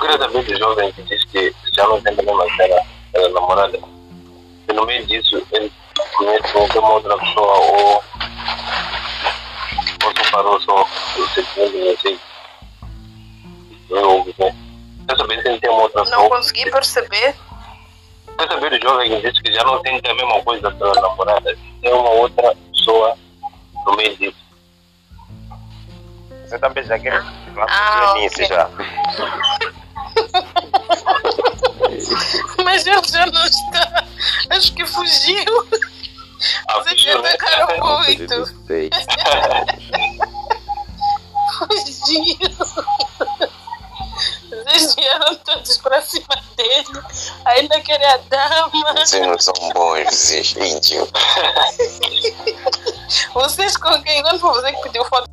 quero saber do jovem que diz que já não tem problema com ela, ela namorada. E no meio disso, ele conhece uma outra pessoa ou, ou separou só o sentimento, não sei. Não ouve, né? Quero saber se ele tem uma outra Não pessoa. consegui perceber. Quero saber do jovem que diz que já não tem a mesma coisa da sua namorada. Tem uma outra pessoa no meio disso. Você também já quer Ah, no início ok. já. Ah, Vocês fugiu, né? atacaram muito. Fugiu. Vocês vieram todos para cima dele. Ainda querem a dama. Vocês não são bons, vocês índios. Vocês com quem? Quando foi você que pediu foto